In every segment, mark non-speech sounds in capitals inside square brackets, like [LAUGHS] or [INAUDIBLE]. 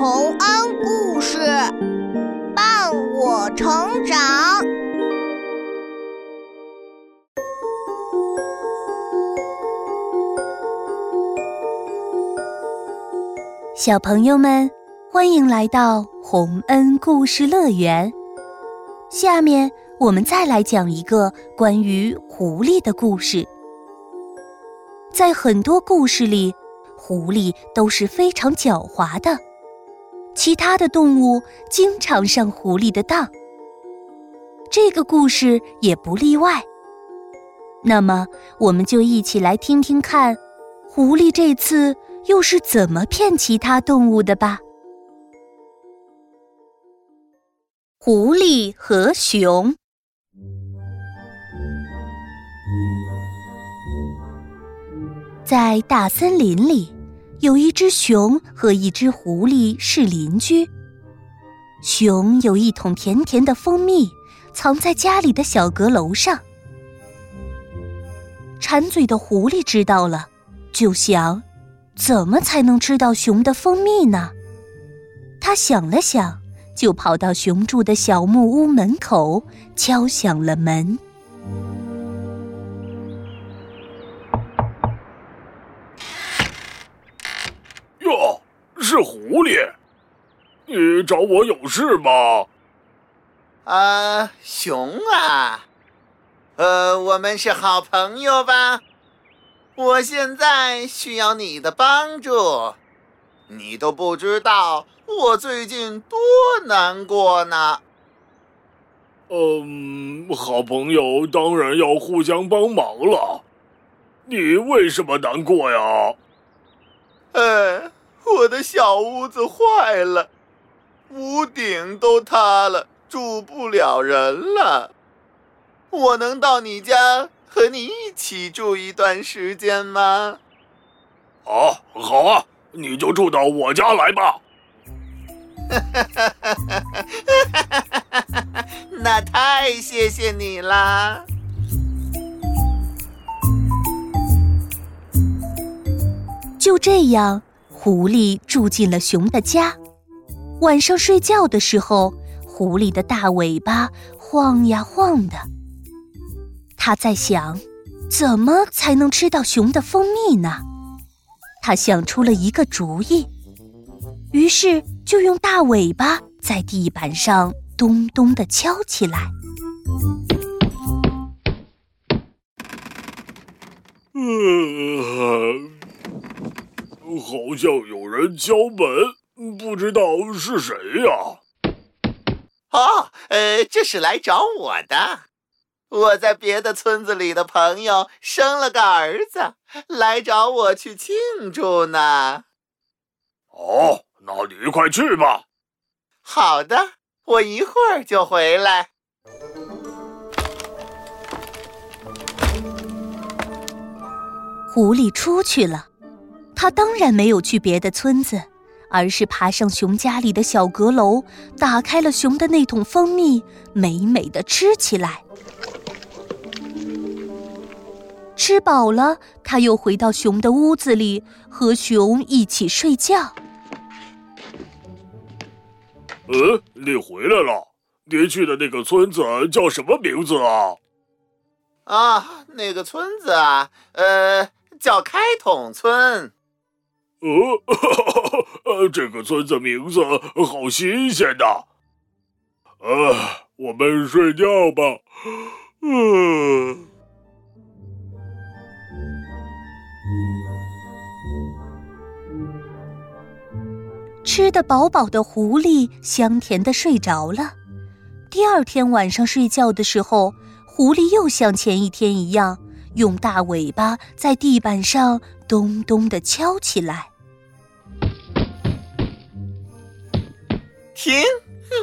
洪恩故事伴我成长。小朋友们，欢迎来到洪恩故事乐园。下面我们再来讲一个关于狐狸的故事。在很多故事里，狐狸都是非常狡猾的，其他的动物经常上狐狸的当。这个故事也不例外。那么，我们就一起来听听看，狐狸这次又是怎么骗其他动物的吧。狐狸和熊。在大森林里，有一只熊和一只狐狸是邻居。熊有一桶甜甜的蜂蜜，藏在家里的小阁楼上。馋嘴的狐狸知道了，就想：怎么才能吃到熊的蜂蜜呢？他想了想，就跑到熊住的小木屋门口，敲响了门。找我有事吗？啊，熊啊，呃，我们是好朋友吧？我现在需要你的帮助，你都不知道我最近多难过呢。嗯，好朋友当然要互相帮忙了。你为什么难过呀？呃。我的小屋子坏了，屋顶都塌了，住不了人了。我能到你家和你一起住一段时间吗？好，好啊，你就住到我家来吧。[LAUGHS] 那太谢谢你啦！就这样。狐狸住进了熊的家。晚上睡觉的时候，狐狸的大尾巴晃呀晃的。他在想，怎么才能吃到熊的蜂蜜呢？他想出了一个主意，于是就用大尾巴在地板上咚咚的敲起来。嗯。好像有人敲门，不知道是谁呀？哦，呃，这是来找我的。我在别的村子里的朋友生了个儿子，来找我去庆祝呢。哦，那你快去吧。好的，我一会儿就回来。狐狸出去了。他当然没有去别的村子，而是爬上熊家里的小阁楼，打开了熊的那桶蜂蜜，美美的吃起来。吃饱了，他又回到熊的屋子里，和熊一起睡觉。嗯，你回来了？你去的那个村子叫什么名字啊？啊，那个村子啊，呃，叫开桶村。呃，[LAUGHS] 呃，这个村子名字好新鲜呐！呃，我们睡觉吧。嗯。吃得饱饱的狐狸香甜的睡着了。第二天晚上睡觉的时候，狐狸又像前一天一样。用大尾巴在地板上咚咚的敲起来。停！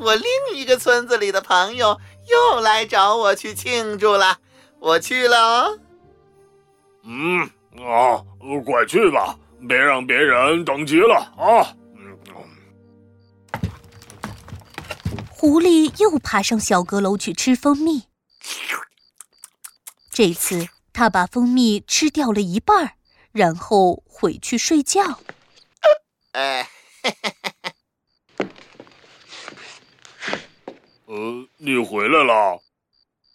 我另一个村子里的朋友又来找我去庆祝了，我去了哦。嗯啊，快去吧，别让别人等急了啊！狐狸又爬上小阁楼去吃蜂蜜，这次。他把蜂蜜吃掉了一半儿，然后回去睡觉。[LAUGHS] 哎，你回来了。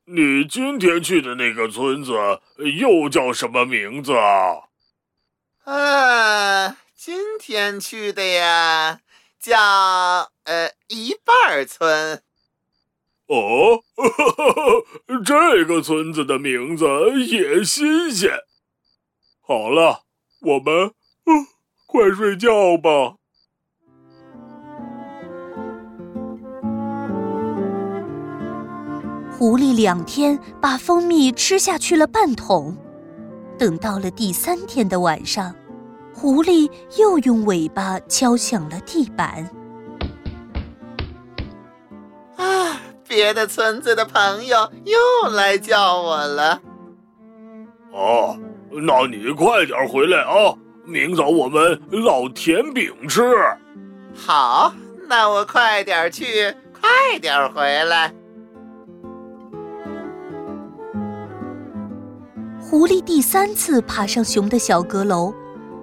你今天去的那个村子又叫什么名字啊？啊，今天去的呀，叫呃一半村。哦，[LAUGHS] 这个村子的名字也新鲜。好了，我们，快睡觉吧。狐狸两天把蜂蜜吃下去了半桶，等到了第三天的晚上，狐狸又用尾巴敲响了地板。啊，别的村子的朋友又来叫我了。哦，那你快点回来啊！明早我们烙甜饼吃。好，那我快点去，快点回来。狐狸第三次爬上熊的小阁楼，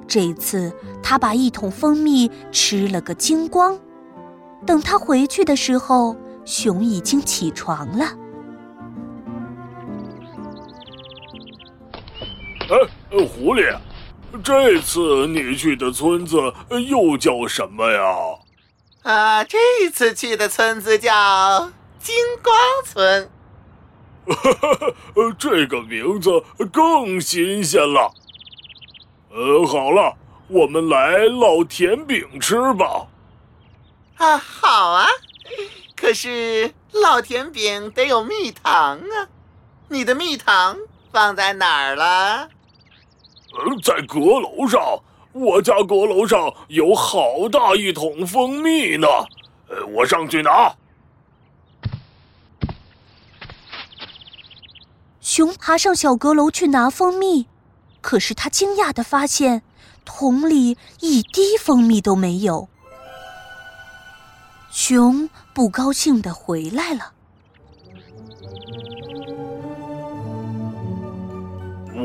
这次他把一桶蜂蜜吃了个精光。等他回去的时候，熊已经起床了。哎，狐狸，这次你去的村子又叫什么呀？啊，这次去的村子叫金光村。哈 [LAUGHS] 哈，这个名字更新鲜了。呃，好了，我们来烙甜饼吃吧。啊，好啊。可是烙甜饼得有蜜糖啊，你的蜜糖放在哪儿了？嗯，在阁楼上。我家阁楼上有好大一桶蜂蜜呢。呃，我上去拿。熊爬上小阁楼去拿蜂蜜，可是他惊讶的发现，桶里一滴蜂蜜都没有。熊不高兴的回来了。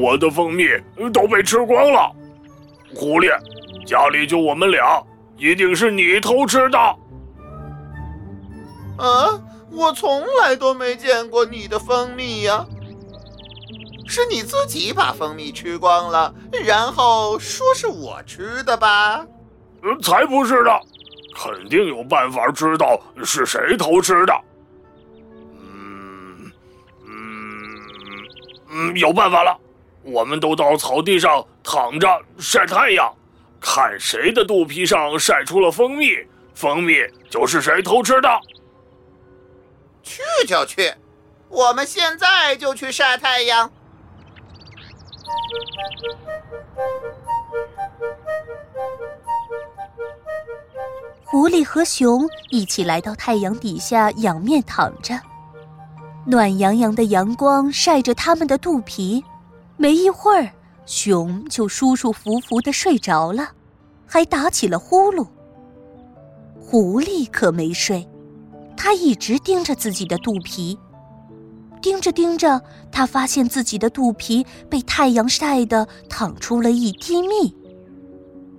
我的蜂蜜都被吃光了，狐狸，家里就我们俩，一定是你偷吃的。啊，我从来都没见过你的蜂蜜呀。是你自己把蜂蜜吃光了，然后说是我吃的吧？才不是呢，肯定有办法知道是谁偷吃的。嗯嗯嗯，有办法了，我们都到草地上躺着晒太阳，看谁的肚皮上晒出了蜂蜜，蜂蜜就是谁偷吃的。去就去，我们现在就去晒太阳。狐狸和熊一起来到太阳底下仰面躺着，暖洋洋的阳光晒着他们的肚皮。没一会儿，熊就舒舒服服的睡着了，还打起了呼噜。狐狸可没睡，它一直盯着自己的肚皮。盯着盯着，他发现自己的肚皮被太阳晒得淌出了一滴蜜。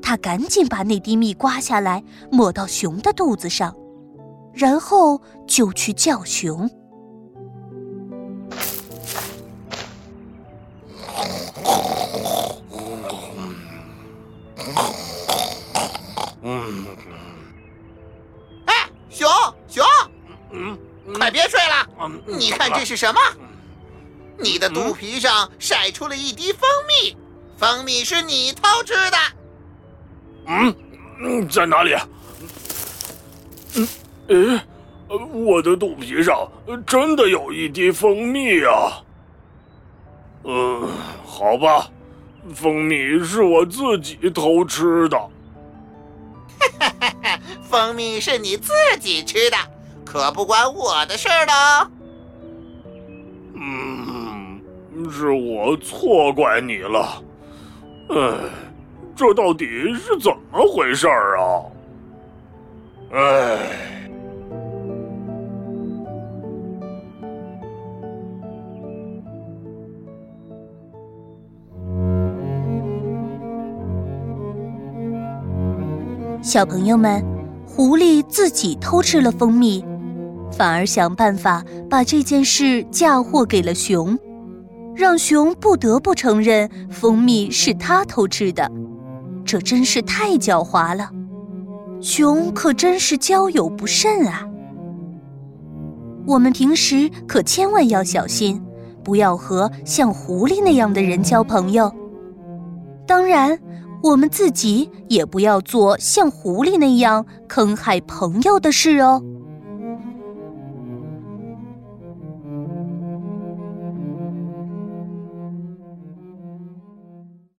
他赶紧把那滴蜜刮下来，抹到熊的肚子上，然后就去叫熊。嗯哎，熊熊，嗯。快别睡了！你看这是什么？你的肚皮上晒出了一滴蜂蜜，蜂蜜是你偷吃的。嗯嗯，在哪里？嗯，诶，我的肚皮上真的有一滴蜂蜜啊！嗯，好吧，蜂蜜是我自己偷吃的。哈哈哈，蜂蜜是你自己吃的。可不关我的事儿呢。嗯，是我错怪你了。哎，这到底是怎么回事儿啊？哎，小朋友们，狐狸自己偷吃了蜂蜜。反而想办法把这件事嫁祸给了熊，让熊不得不承认蜂蜜是他偷吃的。这真是太狡猾了，熊可真是交友不慎啊！我们平时可千万要小心，不要和像狐狸那样的人交朋友。当然，我们自己也不要做像狐狸那样坑害朋友的事哦。